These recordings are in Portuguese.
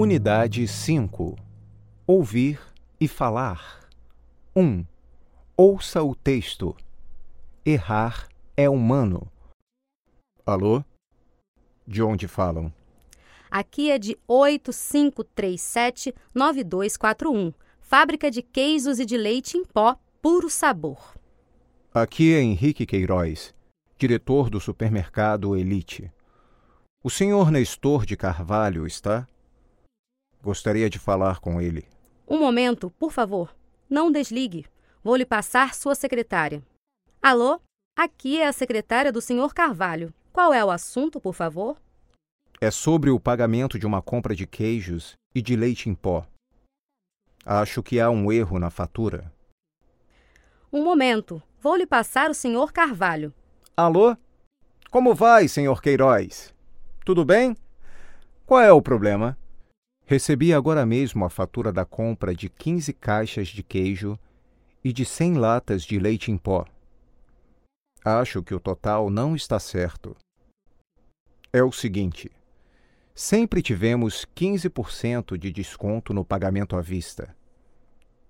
Atividade 5 Ouvir e falar. 1. Ouça o texto. Errar é humano. Alô? De onde falam? Aqui é de 8537-9241. Fábrica de queijos e de leite em pó, puro sabor. Aqui é Henrique Queiroz, diretor do supermercado Elite. O senhor Nestor de Carvalho está? Gostaria de falar com ele. Um momento, por favor. Não desligue. Vou lhe passar sua secretária. Alô? Aqui é a secretária do senhor Carvalho. Qual é o assunto, por favor? É sobre o pagamento de uma compra de queijos e de leite em pó. Acho que há um erro na fatura. Um momento. Vou lhe passar o senhor Carvalho. Alô? Como vai, senhor Queiroz? Tudo bem? Qual é o problema? Recebi agora mesmo a fatura da compra de 15 caixas de queijo e de 100 latas de leite em pó. Acho que o total não está certo. É o seguinte: sempre tivemos 15% de desconto no pagamento à vista.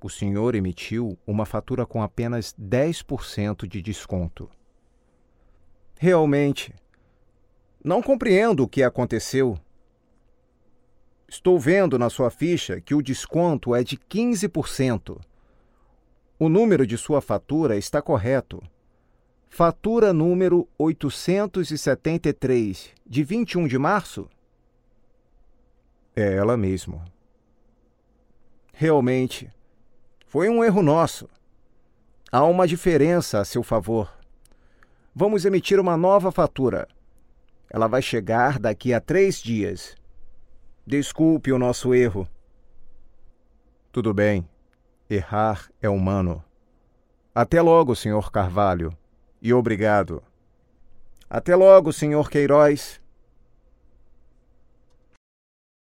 O senhor emitiu uma fatura com apenas 10% de desconto. Realmente, não compreendo o que aconteceu. Estou vendo na sua ficha que o desconto é de 15%. O número de sua fatura está correto. Fatura número 873, de 21 de março? É ela mesmo. Realmente, foi um erro nosso. Há uma diferença a seu favor. Vamos emitir uma nova fatura. Ela vai chegar daqui a três dias. Desculpe o nosso erro. Tudo bem. Errar é humano. Até logo, senhor Carvalho. E obrigado. Até logo, senhor Queiroz.